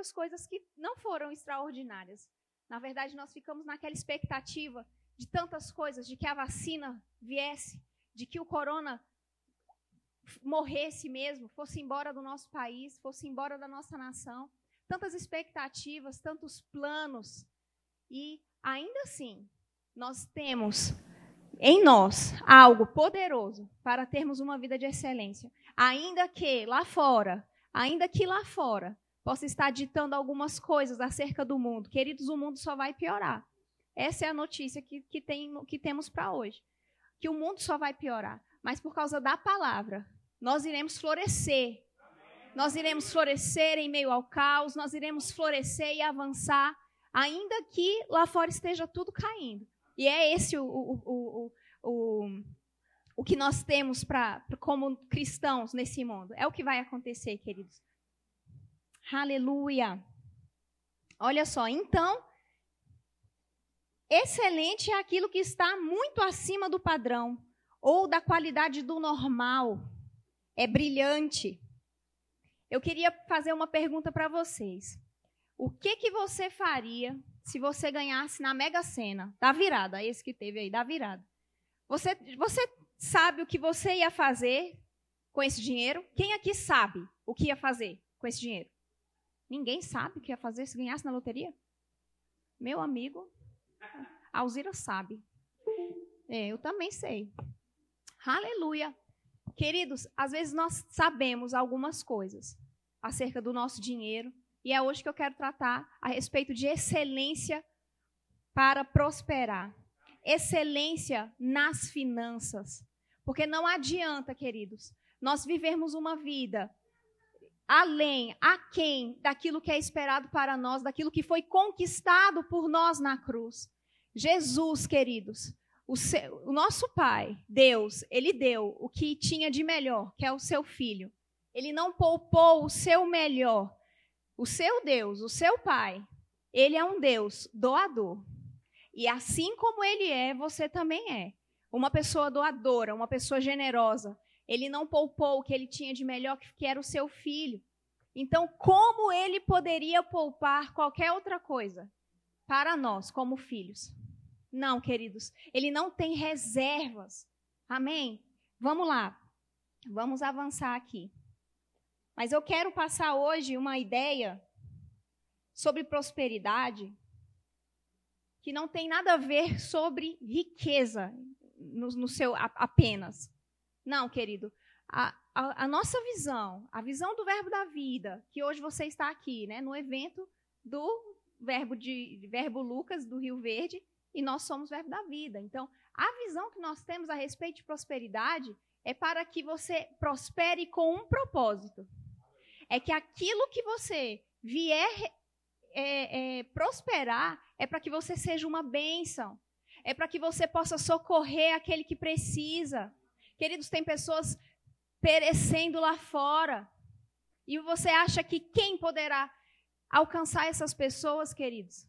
muitas coisas que não foram extraordinárias. Na verdade, nós ficamos naquela expectativa de tantas coisas, de que a vacina viesse, de que o corona morresse mesmo, fosse embora do nosso país, fosse embora da nossa nação. Tantas expectativas, tantos planos. E ainda assim, nós temos em nós algo poderoso para termos uma vida de excelência. Ainda que lá fora, ainda que lá fora possa estar ditando algumas coisas acerca do mundo. Queridos, o mundo só vai piorar. Essa é a notícia que, que, tem, que temos para hoje. Que o mundo só vai piorar. Mas por causa da palavra, nós iremos florescer. Nós iremos florescer em meio ao caos, nós iremos florescer e avançar, ainda que lá fora esteja tudo caindo. E é esse o, o, o, o, o que nós temos para como cristãos nesse mundo. É o que vai acontecer, queridos. Aleluia. Olha só, então, excelente é aquilo que está muito acima do padrão ou da qualidade do normal. É brilhante. Eu queria fazer uma pergunta para vocês. O que que você faria se você ganhasse na Mega Sena, da virada, esse que teve aí, da virada? Você, você sabe o que você ia fazer com esse dinheiro? Quem aqui sabe o que ia fazer com esse dinheiro? Ninguém sabe o que ia fazer se ganhasse na loteria? Meu amigo, Alzira sabe. É, eu também sei. Aleluia. Queridos, às vezes nós sabemos algumas coisas acerca do nosso dinheiro, e é hoje que eu quero tratar a respeito de excelência para prosperar. Excelência nas finanças. Porque não adianta, queridos, nós vivermos uma vida além, aquém daquilo que é esperado para nós, daquilo que foi conquistado por nós na cruz. Jesus, queridos, o, seu, o, nosso Pai, Deus, ele deu o que tinha de melhor, que é o seu filho. Ele não poupou o seu melhor. O seu Deus, o seu Pai, ele é um Deus doador. E assim como ele é, você também é. Uma pessoa doadora, uma pessoa generosa. Ele não poupou o que ele tinha de melhor, que era o seu filho. Então, como ele poderia poupar qualquer outra coisa para nós, como filhos? Não, queridos. Ele não tem reservas. Amém? Vamos lá. Vamos avançar aqui. Mas eu quero passar hoje uma ideia sobre prosperidade que não tem nada a ver sobre riqueza no, no seu apenas. Não, querido. A, a, a, nossa visão, a visão do verbo da vida, que hoje você está aqui, né, no evento do verbo de verbo Lucas do Rio Verde, e nós somos verbo da vida. Então, a visão que nós temos a respeito de prosperidade é para que você prospere com um propósito. É que aquilo que você vier é, é, prosperar é para que você seja uma bênção. É para que você possa socorrer aquele que precisa. Queridos, tem pessoas perecendo lá fora. E você acha que quem poderá alcançar essas pessoas, queridos?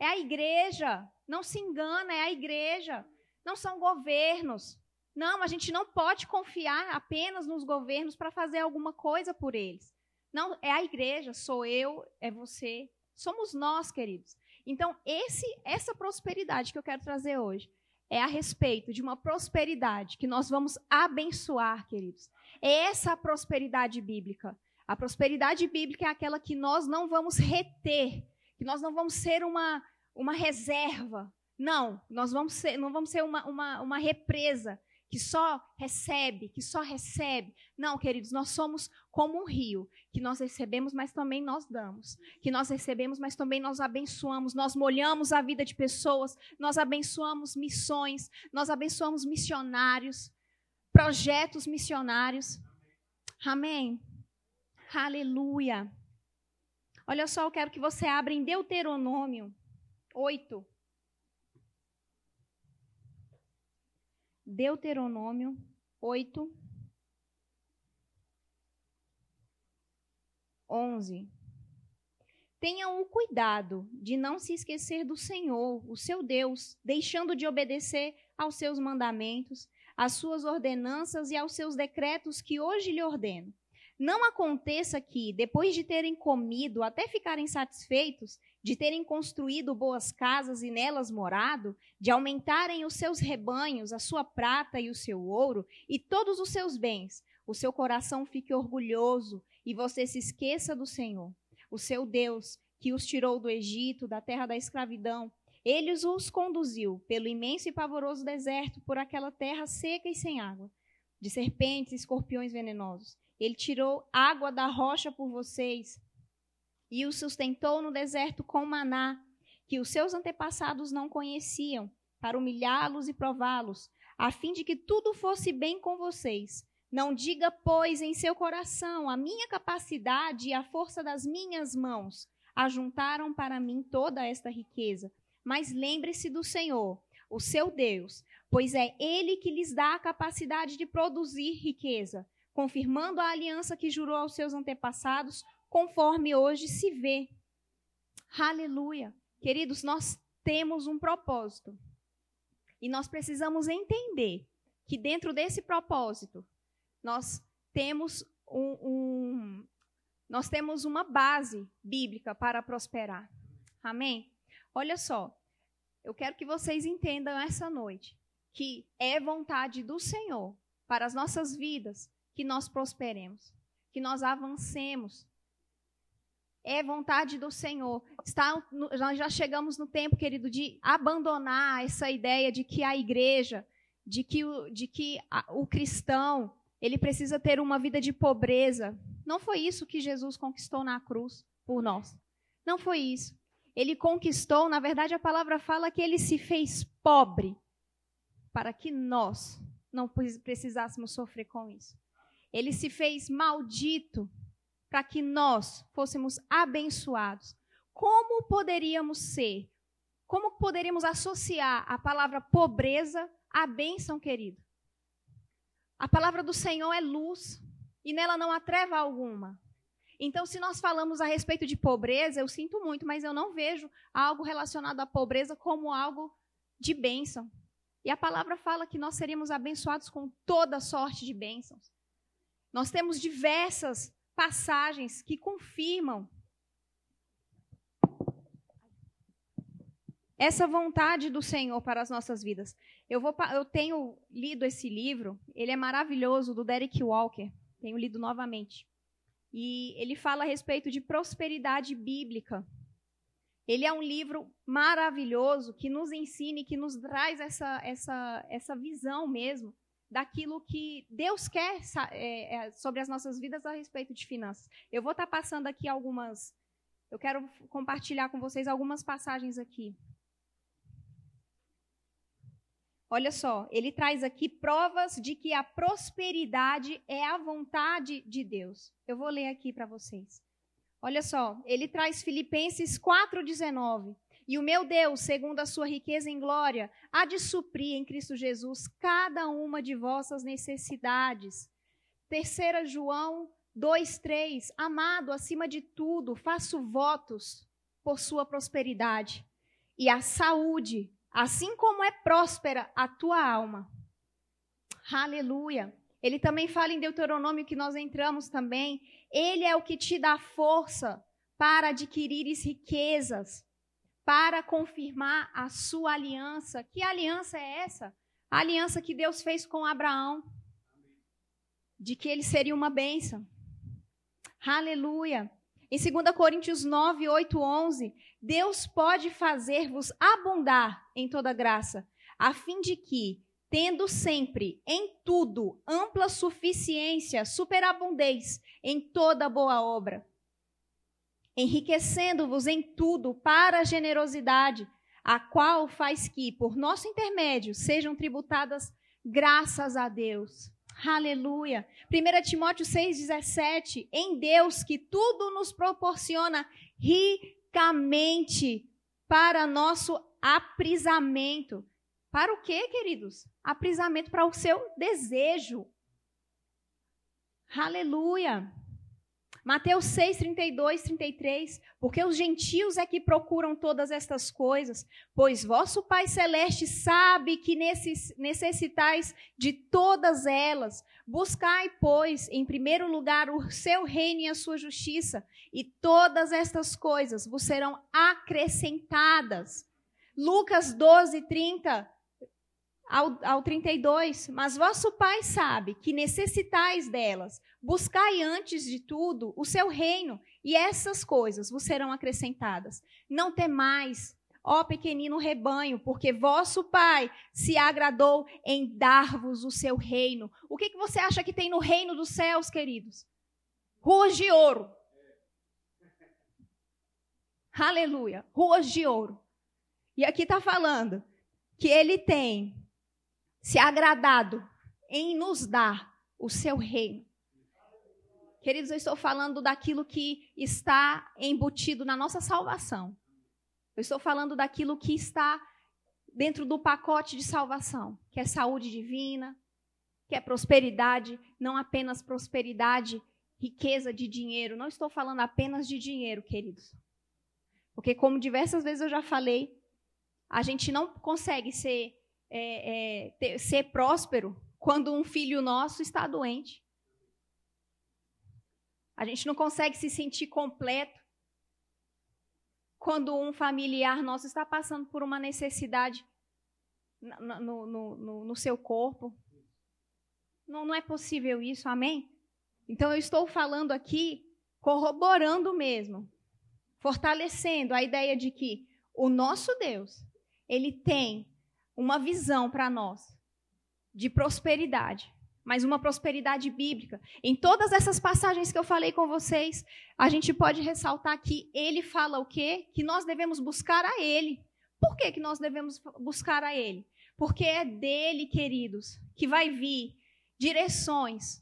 É a igreja. Não se engana, é a igreja. Não são governos. Não, a gente não pode confiar apenas nos governos para fazer alguma coisa por eles. Não, é a igreja, sou eu, é você, somos nós, queridos. Então, esse, essa prosperidade que eu quero trazer hoje é a respeito de uma prosperidade que nós vamos abençoar, queridos. É essa a prosperidade bíblica. A prosperidade bíblica é aquela que nós não vamos reter, que nós não vamos ser uma, uma reserva. Não, nós vamos ser, não vamos ser uma, uma, uma represa que só recebe, que só recebe. Não, queridos, nós somos como um rio, que nós recebemos, mas também nós damos. Que nós recebemos, mas também nós abençoamos. Nós molhamos a vida de pessoas, nós abençoamos missões, nós abençoamos missionários, projetos missionários. Amém. Aleluia. Olha só, eu quero que você abra em Deuteronômio 8. Deuteronômio 8, 11. Tenham o cuidado de não se esquecer do Senhor, o seu Deus, deixando de obedecer aos seus mandamentos, às suas ordenanças e aos seus decretos que hoje lhe ordeno. Não aconteça que, depois de terem comido até ficarem satisfeitos, de terem construído boas casas e nelas morado, de aumentarem os seus rebanhos, a sua prata e o seu ouro, e todos os seus bens, o seu coração fique orgulhoso e você se esqueça do Senhor, o seu Deus, que os tirou do Egito, da terra da escravidão. Ele os conduziu pelo imenso e pavoroso deserto, por aquela terra seca e sem água, de serpentes e escorpiões venenosos. Ele tirou água da rocha por vocês e os sustentou no deserto com maná, que os seus antepassados não conheciam, para humilhá-los e prová-los, a fim de que tudo fosse bem com vocês. Não diga, pois, em seu coração: a minha capacidade e a força das minhas mãos ajuntaram para mim toda esta riqueza. Mas lembre-se do Senhor, o seu Deus, pois é Ele que lhes dá a capacidade de produzir riqueza, confirmando a aliança que jurou aos seus antepassados, conforme hoje se vê. Aleluia. Queridos, nós temos um propósito. E nós precisamos entender que dentro desse propósito, nós temos um, um, nós temos uma base bíblica para prosperar. Amém? Olha só, eu quero que vocês entendam essa noite que é vontade do Senhor para as nossas vidas que nós prosperemos, que nós avancemos. É vontade do Senhor. Está, nós já chegamos no tempo, querido, de abandonar essa ideia de que a igreja, de que o, de que a, o cristão, ele precisa ter uma vida de pobreza. Não foi isso que Jesus conquistou na cruz por nós. Não foi isso. Ele conquistou, na verdade, a palavra fala que ele se fez pobre para que nós não precisássemos sofrer com isso. Ele se fez maldito para que nós fôssemos abençoados. Como poderíamos ser? Como poderíamos associar a palavra pobreza à bênção, querido? A palavra do Senhor é luz e nela não há treva alguma. Então, se nós falamos a respeito de pobreza, eu sinto muito, mas eu não vejo algo relacionado à pobreza como algo de bênção. E a palavra fala que nós seríamos abençoados com toda sorte de bênçãos. Nós temos diversas passagens que confirmam essa vontade do Senhor para as nossas vidas. Eu, vou, eu tenho lido esse livro, ele é maravilhoso, do Derek Walker. Tenho lido novamente. E ele fala a respeito de prosperidade bíblica. Ele é um livro maravilhoso que nos ensina e que nos traz essa, essa, essa visão mesmo daquilo que Deus quer é, é, sobre as nossas vidas a respeito de finanças. Eu vou estar passando aqui algumas. Eu quero compartilhar com vocês algumas passagens aqui. Olha só, ele traz aqui provas de que a prosperidade é a vontade de Deus. Eu vou ler aqui para vocês. Olha só, ele traz Filipenses 4,19. E o meu Deus, segundo a sua riqueza em glória, há de suprir em Cristo Jesus cada uma de vossas necessidades. Terceira João 2,3. Amado, acima de tudo, faço votos por sua prosperidade e a saúde assim como é próspera a tua alma. Aleluia. Ele também fala em Deuteronômio que nós entramos também. Ele é o que te dá força para adquirires riquezas, para confirmar a sua aliança. Que aliança é essa? A aliança que Deus fez com Abraão, de que ele seria uma bênção. Aleluia. Em 2 Coríntios 9, 8, 11, Deus pode fazer-vos abundar em toda graça, a fim de que, tendo sempre em tudo ampla suficiência, superabundez em toda boa obra, enriquecendo-vos em tudo para a generosidade, a qual faz que, por nosso intermédio, sejam tributadas graças a Deus. Aleluia. 1 Timóteo 6,17. Em Deus que tudo nos proporciona ricamente para nosso aprisamento. Para o quê, queridos? Aprisamento para o seu desejo. Aleluia. Mateus 6, 32, 33. Porque os gentios é que procuram todas estas coisas, pois vosso Pai Celeste sabe que necessitais de todas elas. Buscai, pois, em primeiro lugar o seu reino e a sua justiça, e todas estas coisas vos serão acrescentadas. Lucas 12, 30 ao, ao 32. Mas vosso Pai sabe que necessitais delas. Buscai antes de tudo o seu reino, e essas coisas vos serão acrescentadas. Não temais, ó pequenino rebanho, porque vosso Pai se agradou em dar-vos o seu reino. O que, que você acha que tem no reino dos céus, queridos? Ruas de ouro. Aleluia. Ruas de ouro. E aqui está falando que ele tem se agradado em nos dar o seu reino. Queridos, eu estou falando daquilo que está embutido na nossa salvação. Eu estou falando daquilo que está dentro do pacote de salvação, que é saúde divina, que é prosperidade, não apenas prosperidade, riqueza de dinheiro. Não estou falando apenas de dinheiro, queridos. Porque, como diversas vezes eu já falei, a gente não consegue ser, é, é, ter, ser próspero quando um filho nosso está doente. A gente não consegue se sentir completo quando um familiar nosso está passando por uma necessidade no, no, no, no seu corpo. Não, não é possível isso, amém? Então eu estou falando aqui, corroborando mesmo, fortalecendo a ideia de que o nosso Deus, ele tem uma visão para nós de prosperidade, mas uma prosperidade bíblica. Em todas essas passagens que eu falei com vocês, a gente pode ressaltar que ele fala o quê? Que nós devemos buscar a ele. Por que, que nós devemos buscar a ele? Porque é dele, queridos, que vai vir direções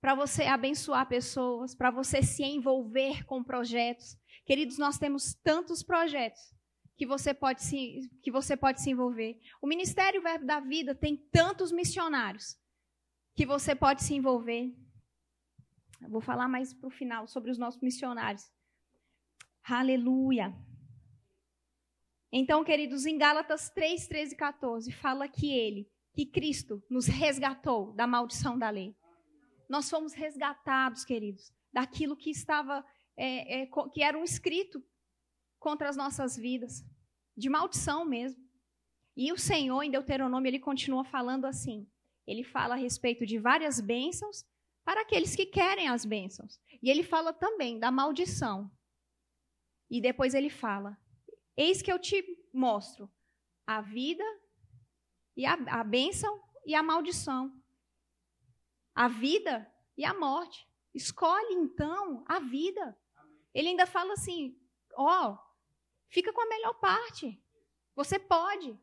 para você abençoar pessoas, para você se envolver com projetos. Queridos, nós temos tantos projetos que você pode se, que você pode se envolver. O Ministério Verbo da Vida tem tantos missionários que você pode se envolver. Eu vou falar mais para o final sobre os nossos missionários. Aleluia. Então, queridos, em Gálatas 3, 13 e 14, fala que ele, que Cristo, nos resgatou da maldição da lei. Nós fomos resgatados, queridos, daquilo que estava, é, é, que era um escrito contra as nossas vidas, de maldição mesmo. E o Senhor, em Deuteronômio, ele continua falando assim. Ele fala a respeito de várias bênçãos para aqueles que querem as bênçãos. E ele fala também da maldição. E depois ele fala: Eis que eu te mostro a vida e a, a bênção e a maldição. A vida e a morte. Escolhe então a vida. Ele ainda fala assim: ó, oh, Fica com a melhor parte. Você pode.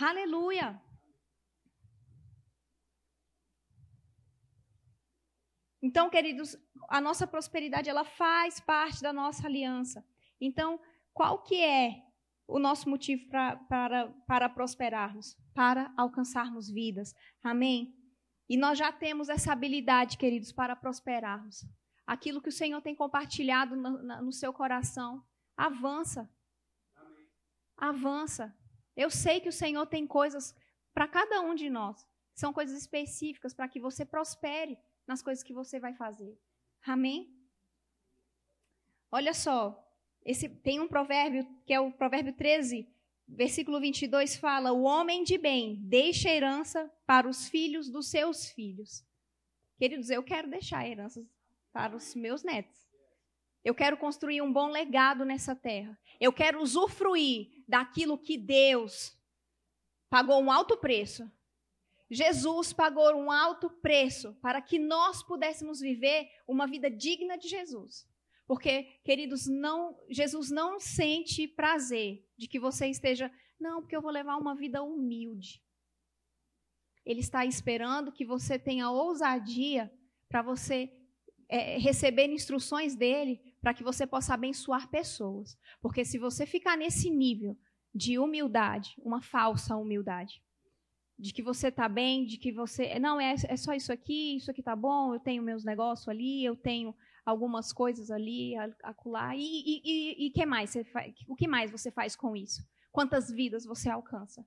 Aleluia. Então, queridos, a nossa prosperidade ela faz parte da nossa aliança. Então, qual que é o nosso motivo pra, para, para prosperarmos? Para alcançarmos vidas. Amém? E nós já temos essa habilidade, queridos, para prosperarmos. Aquilo que o Senhor tem compartilhado no, no seu coração. Avança. Amém. Avança. Eu sei que o Senhor tem coisas para cada um de nós. São coisas específicas para que você prospere nas coisas que você vai fazer. Amém? Olha só, esse, tem um provérbio, que é o provérbio 13, versículo 22, fala: O homem de bem deixa herança para os filhos dos seus filhos. Queridos, eu quero deixar heranças para os meus netos. Eu quero construir um bom legado nessa terra. Eu quero usufruir daquilo que Deus pagou um alto preço. Jesus pagou um alto preço para que nós pudéssemos viver uma vida digna de Jesus. Porque, queridos, não, Jesus não sente prazer de que você esteja, não, porque eu vou levar uma vida humilde. Ele está esperando que você tenha ousadia para você é, receber instruções dele para que você possa abençoar pessoas. Porque se você ficar nesse nível de humildade, uma falsa humildade, de que você está bem, de que você. Não, é, é só isso aqui, isso aqui está bom, eu tenho meus negócios ali, eu tenho algumas coisas ali, acolá. E, e, e, e que mais você faz, o que mais você faz com isso? Quantas vidas você alcança?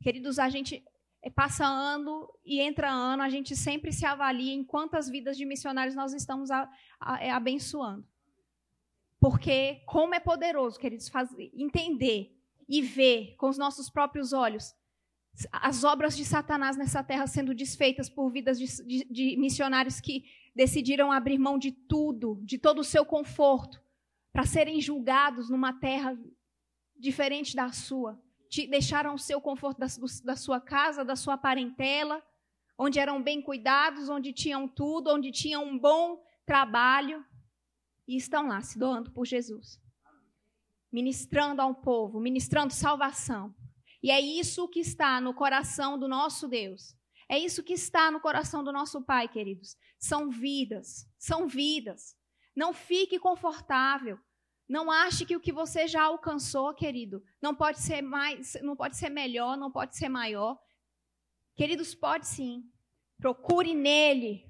Queridos, a gente é, passa ano e entra ano, a gente sempre se avalia em quantas vidas de missionários nós estamos a, a, é, abençoando. Porque como é poderoso, queridos, fazer, entender e ver com os nossos próprios olhos as obras de Satanás nessa terra sendo desfeitas por vidas de, de, de missionários que decidiram abrir mão de tudo, de todo o seu conforto, para serem julgados numa terra diferente da sua. Deixaram o seu conforto da, da sua casa, da sua parentela, onde eram bem cuidados, onde tinham tudo, onde tinham um bom trabalho, e estão lá se doando por Jesus, ministrando ao povo, ministrando salvação. E é isso que está no coração do nosso Deus. É isso que está no coração do nosso Pai, queridos. São vidas, são vidas. Não fique confortável. Não ache que o que você já alcançou, querido, não pode ser mais, não pode ser melhor, não pode ser maior. Queridos, pode sim. Procure nele.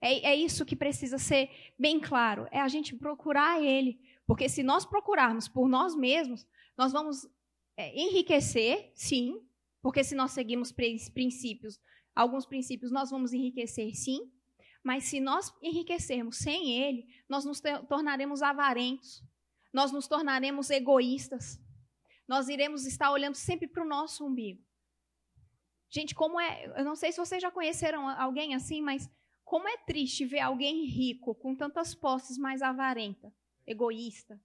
É, é isso que precisa ser bem claro. É a gente procurar ele. Porque se nós procurarmos por nós mesmos, nós vamos é, enriquecer, sim. Porque se nós seguimos princípios, alguns princípios, nós vamos enriquecer, sim. Mas se nós enriquecermos sem ele, nós nos tornaremos avarentos nós nos tornaremos egoístas. Nós iremos estar olhando sempre para o nosso umbigo. Gente, como é. Eu não sei se vocês já conheceram alguém assim, mas como é triste ver alguém rico, com tantas posses, mais avarenta, egoísta,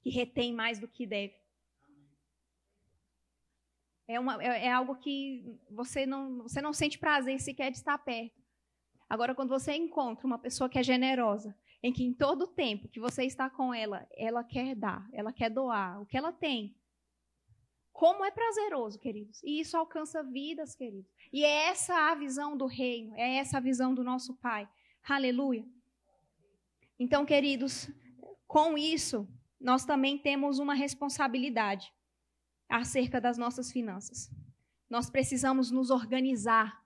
que retém mais do que deve. É, uma, é, é, algo que você não, você não sente prazer sequer de estar perto. Agora, quando você encontra uma pessoa que é generosa, em que em todo o tempo que você está com ela, ela quer dar, ela quer doar o que ela tem. Como é prazeroso, queridos. E isso alcança vidas, queridos. E é essa a visão do reino, é essa a visão do nosso Pai. Aleluia. Então, queridos, com isso, nós também temos uma responsabilidade acerca das nossas finanças. Nós precisamos nos organizar.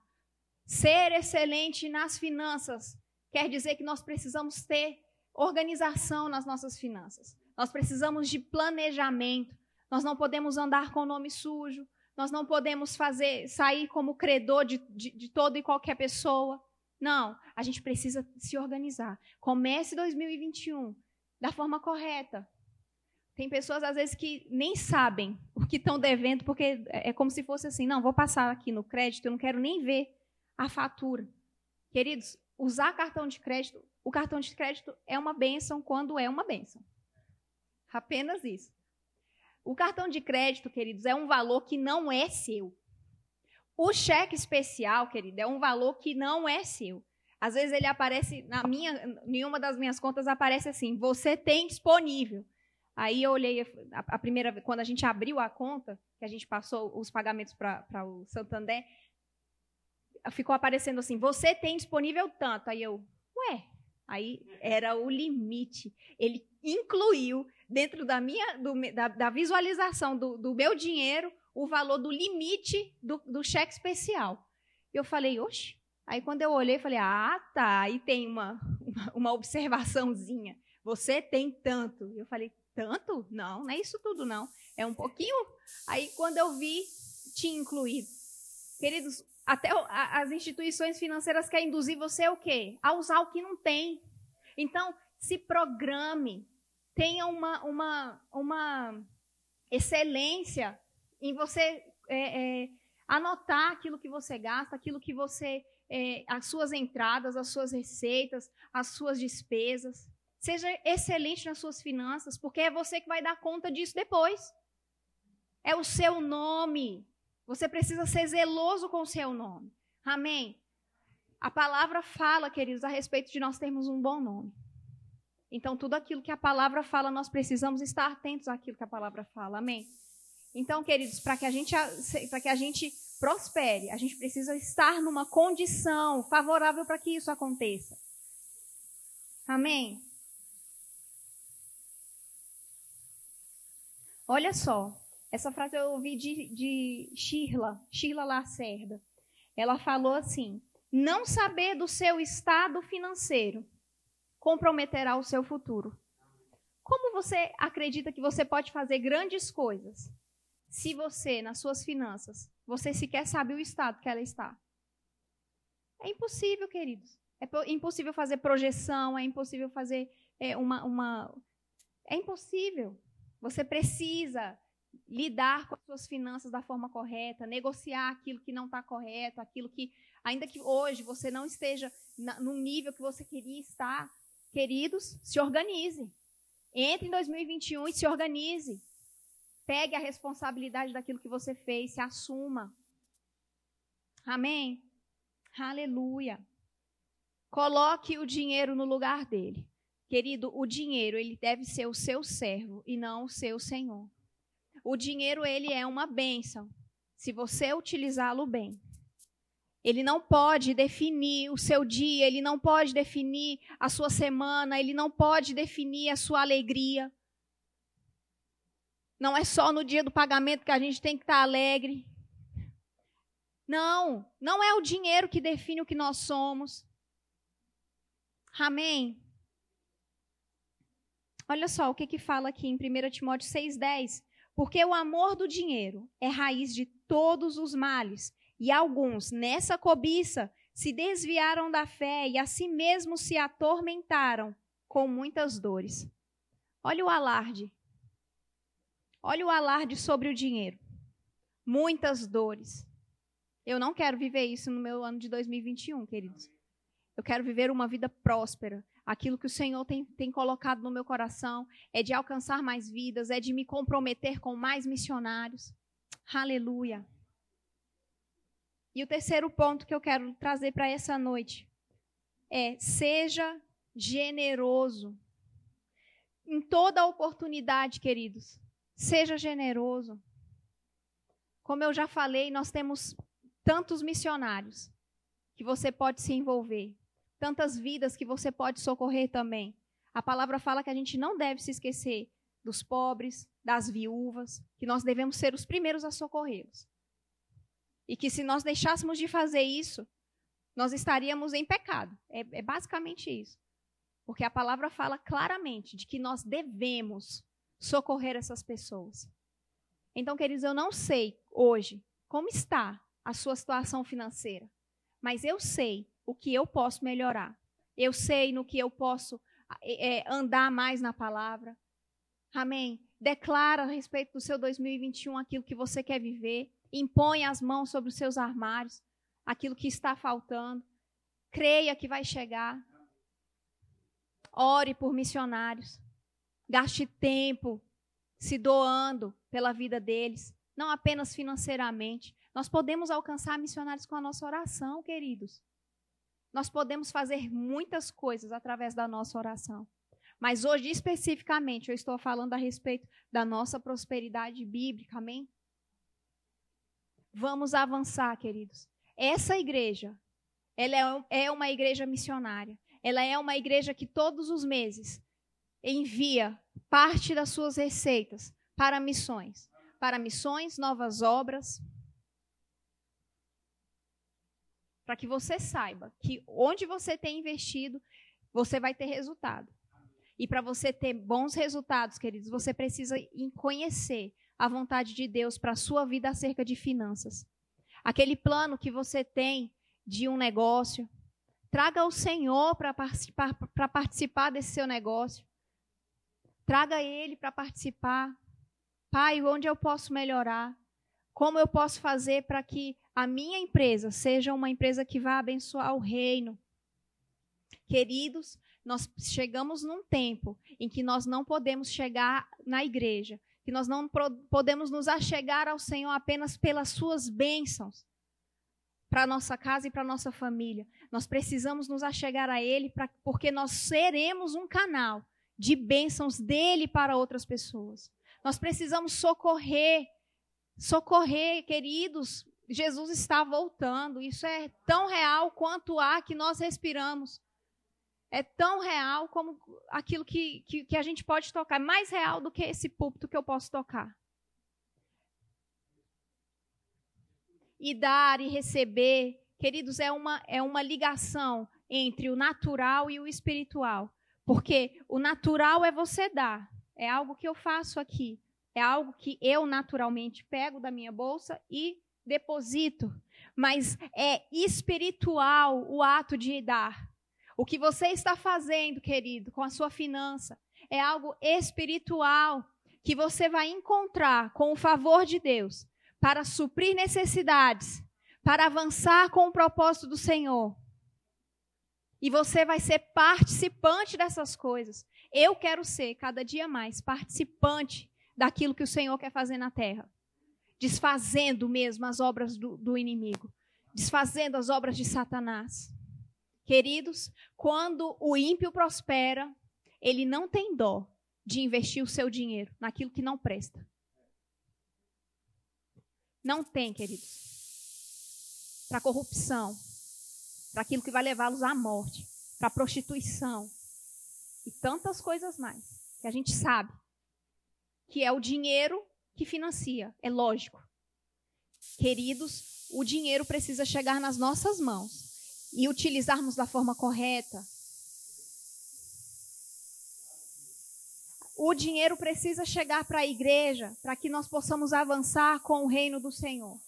Ser excelente nas finanças quer dizer que nós precisamos ter organização nas nossas finanças. Nós precisamos de planejamento. Nós não podemos andar com o nome sujo. Nós não podemos fazer sair como credor de, de, de toda e qualquer pessoa. Não, a gente precisa se organizar. Comece 2021 da forma correta. Tem pessoas, às vezes, que nem sabem o que estão devendo, porque é como se fosse assim: não, vou passar aqui no crédito, eu não quero nem ver a fatura. Queridos, usar cartão de crédito, o cartão de crédito é uma benção quando é uma benção. Apenas isso. O cartão de crédito, queridos, é um valor que não é seu. O cheque especial, querido, é um valor que não é seu. Às vezes ele aparece na minha, em uma das minhas contas aparece assim: você tem disponível. Aí eu olhei a, a primeira quando a gente abriu a conta, que a gente passou os pagamentos para o Santander, ficou aparecendo assim: você tem disponível tanto. Aí eu, ué, aí era o limite. Ele incluiu dentro da minha do, da, da, visualização do, do, meu dinheiro o valor do limite do, do cheque especial. Eu falei, oxe. Aí quando eu olhei, falei, ah, tá. Aí tem uma, uma, uma observaçãozinha. Você tem tanto. Eu falei, tanto? Não, não é isso tudo, não. É um pouquinho. Aí quando eu vi, tinha incluído. Queridos, até as instituições financeiras querem induzir você o quê? A usar o que não tem. Então, se programe. Tenha uma, uma, uma excelência em você é, é, anotar aquilo que você gasta, aquilo que você. É, as suas entradas, as suas receitas, as suas despesas. Seja excelente nas suas finanças, porque é você que vai dar conta disso depois. É o seu nome. Você precisa ser zeloso com o seu nome. Amém? A palavra fala, queridos, a respeito de nós termos um bom nome. Então, tudo aquilo que a palavra fala, nós precisamos estar atentos àquilo que a palavra fala. Amém? Então, queridos, para que a gente que a gente prospere, a gente precisa estar numa condição favorável para que isso aconteça. Amém? Olha só, essa frase eu ouvi de, de Shirla, Shirla Lacerda. Ela falou assim: não saber do seu estado financeiro comprometerá o seu futuro. Como você acredita que você pode fazer grandes coisas se você, nas suas finanças, você sequer sabe o estado que ela está? É impossível, queridos. É impossível fazer projeção, é impossível fazer é, uma, uma. É impossível. Você precisa lidar com as suas finanças da forma correta, negociar aquilo que não está correto, aquilo que, ainda que hoje você não esteja no nível que você queria estar, queridos, se organize. Entre em 2021 e se organize. Pegue a responsabilidade daquilo que você fez, se assuma. Amém? Aleluia. Coloque o dinheiro no lugar dele. Querido, o dinheiro, ele deve ser o seu servo e não o seu senhor. O dinheiro, ele é uma bênção, se você utilizá-lo bem. Ele não pode definir o seu dia, ele não pode definir a sua semana, ele não pode definir a sua alegria. Não é só no dia do pagamento que a gente tem que estar alegre. Não, não é o dinheiro que define o que nós somos. Amém? Olha só o que, que fala aqui em 1 Timóteo 6,10. Porque o amor do dinheiro é raiz de todos os males, e alguns, nessa cobiça, se desviaram da fé e a si mesmos se atormentaram com muitas dores. Olha o alarde. Olha o alarde sobre o dinheiro. Muitas dores. Eu não quero viver isso no meu ano de 2021, queridos. Eu quero viver uma vida próspera, aquilo que o Senhor tem, tem colocado no meu coração é de alcançar mais vidas, é de me comprometer com mais missionários. Aleluia. E o terceiro ponto que eu quero trazer para essa noite é: seja generoso. Em toda oportunidade, queridos, seja generoso. Como eu já falei, nós temos tantos missionários que você pode se envolver tantas vidas que você pode socorrer também. A palavra fala que a gente não deve se esquecer dos pobres, das viúvas, que nós devemos ser os primeiros a socorrê-los. E que se nós deixássemos de fazer isso, nós estaríamos em pecado. É, é basicamente isso. Porque a palavra fala claramente de que nós devemos socorrer essas pessoas. Então, queridos, eu não sei hoje como está a sua situação financeira, mas eu sei o que eu posso melhorar. Eu sei no que eu posso é, andar mais na palavra. Amém? Declara a respeito do seu 2021 aquilo que você quer viver. Impõe as mãos sobre os seus armários, aquilo que está faltando. Creia que vai chegar. Ore por missionários. Gaste tempo se doando pela vida deles, não apenas financeiramente. Nós podemos alcançar missionários com a nossa oração, queridos. Nós podemos fazer muitas coisas através da nossa oração. Mas hoje, especificamente, eu estou falando a respeito da nossa prosperidade bíblica, amém? Vamos avançar, queridos. Essa igreja, ela é, é uma igreja missionária. Ela é uma igreja que todos os meses envia parte das suas receitas para missões. Para missões, novas obras, para que você saiba que onde você tem investido, você vai ter resultado. E para você ter bons resultados, queridos, você precisa conhecer a vontade de Deus para a sua vida acerca de finanças. Aquele plano que você tem de um negócio, traga o Senhor para participar, participar desse seu negócio. Traga Ele para participar. Pai, onde eu posso melhorar? Como eu posso fazer para que a minha empresa seja uma empresa que vá abençoar o reino. Queridos, nós chegamos num tempo em que nós não podemos chegar na igreja, que nós não podemos nos achegar ao Senhor apenas pelas suas bênçãos para nossa casa e para nossa família. Nós precisamos nos achegar a Ele pra, porque nós seremos um canal de bênçãos dele para outras pessoas. Nós precisamos socorrer, socorrer, queridos, Jesus está voltando. Isso é tão real quanto o ar que nós respiramos. É tão real como aquilo que, que, que a gente pode tocar. É mais real do que esse púlpito que eu posso tocar. E dar e receber, queridos, é uma, é uma ligação entre o natural e o espiritual. Porque o natural é você dar. É algo que eu faço aqui. É algo que eu naturalmente pego da minha bolsa e deposito. Mas é espiritual o ato de dar. O que você está fazendo, querido, com a sua finança, é algo espiritual que você vai encontrar com o favor de Deus para suprir necessidades, para avançar com o propósito do Senhor. E você vai ser participante dessas coisas. Eu quero ser cada dia mais participante daquilo que o Senhor quer fazer na terra. Desfazendo mesmo as obras do, do inimigo. Desfazendo as obras de Satanás. Queridos, quando o ímpio prospera, ele não tem dó de investir o seu dinheiro naquilo que não presta. Não tem, queridos. Para corrupção, para aquilo que vai levá-los à morte, para prostituição e tantas coisas mais que a gente sabe que é o dinheiro que financia, é lógico. Queridos, o dinheiro precisa chegar nas nossas mãos e utilizarmos da forma correta, o dinheiro precisa chegar para a igreja para que nós possamos avançar com o reino do Senhor.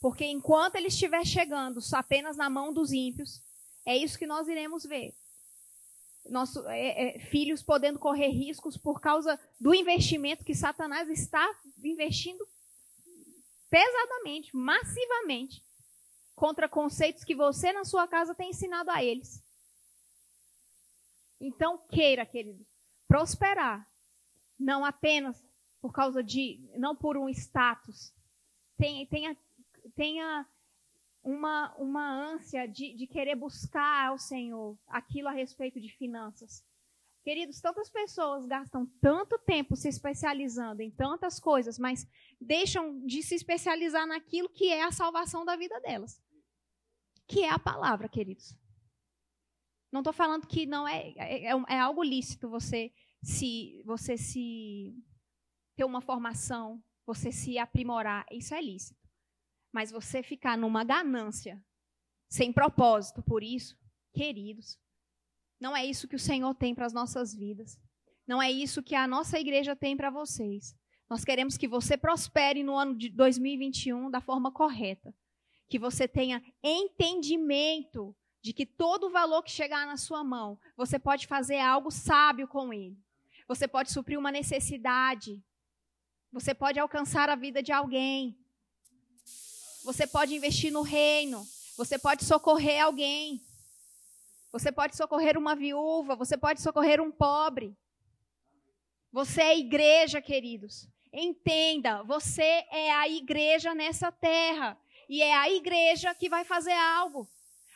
Porque enquanto ele estiver chegando apenas na mão dos ímpios, é isso que nós iremos ver. Nossos é, é, filhos podendo correr riscos por causa do investimento que Satanás está investindo pesadamente, massivamente, contra conceitos que você na sua casa tem ensinado a eles. Então, queira, querido, prosperar, não apenas por causa de, não por um status, tenha, tenha, tenha uma, uma ânsia de, de querer buscar ao Senhor aquilo a respeito de finanças. Queridos, tantas pessoas gastam tanto tempo se especializando em tantas coisas, mas deixam de se especializar naquilo que é a salvação da vida delas. Que é a palavra, queridos. Não estou falando que não é, é, é, é algo lícito você se você se ter uma formação, você se aprimorar, isso é lícito. Mas você ficar numa ganância, sem propósito por isso, queridos, não é isso que o Senhor tem para as nossas vidas. Não é isso que a nossa igreja tem para vocês. Nós queremos que você prospere no ano de 2021 da forma correta. Que você tenha entendimento de que todo o valor que chegar na sua mão, você pode fazer algo sábio com ele. Você pode suprir uma necessidade. Você pode alcançar a vida de alguém. Você pode investir no reino. Você pode socorrer alguém. Você pode socorrer uma viúva. Você pode socorrer um pobre. Você é igreja, queridos. Entenda, você é a igreja nessa terra. E é a igreja que vai fazer algo.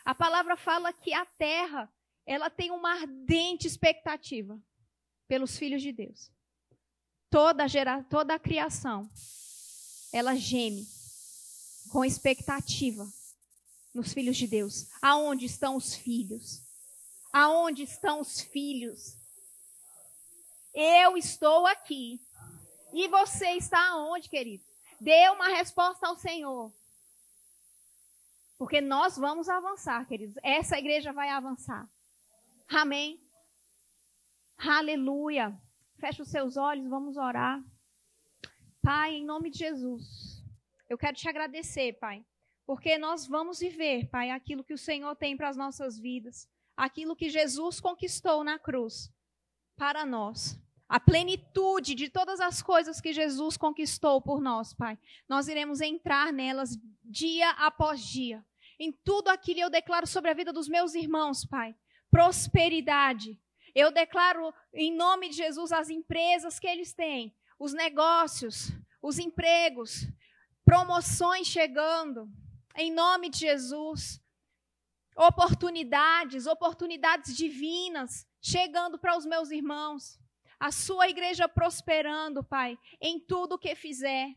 A palavra fala que a terra, ela tem uma ardente expectativa pelos filhos de Deus. Toda, gera, toda a criação, ela geme com expectativa nos filhos de Deus. Aonde estão os filhos? Aonde estão os filhos? Eu estou aqui. E você está aonde, querido? Dê uma resposta ao Senhor. Porque nós vamos avançar, queridos. Essa igreja vai avançar. Amém. Aleluia. Feche os seus olhos, vamos orar. Pai, em nome de Jesus, eu quero te agradecer, Pai, porque nós vamos viver, Pai, aquilo que o Senhor tem para as nossas vidas, aquilo que Jesus conquistou na cruz para nós. A plenitude de todas as coisas que Jesus conquistou por nós, Pai. Nós iremos entrar nelas dia após dia. Em tudo aquilo eu declaro sobre a vida dos meus irmãos, Pai. Prosperidade, eu declaro em nome de Jesus as empresas que eles têm, os negócios, os empregos, promoções chegando, em nome de Jesus. Oportunidades, oportunidades divinas chegando para os meus irmãos. A sua igreja prosperando, Pai, em tudo o que fizer,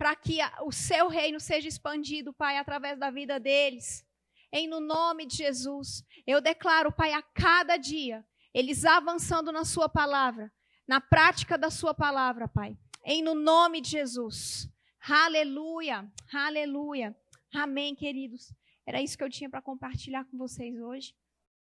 para que o seu reino seja expandido, Pai, através da vida deles. Em no nome de Jesus, eu declaro, Pai, a cada dia eles avançando na Sua palavra, na prática da Sua palavra, Pai. Em no nome de Jesus. Aleluia, aleluia. Amém, queridos. Era isso que eu tinha para compartilhar com vocês hoje.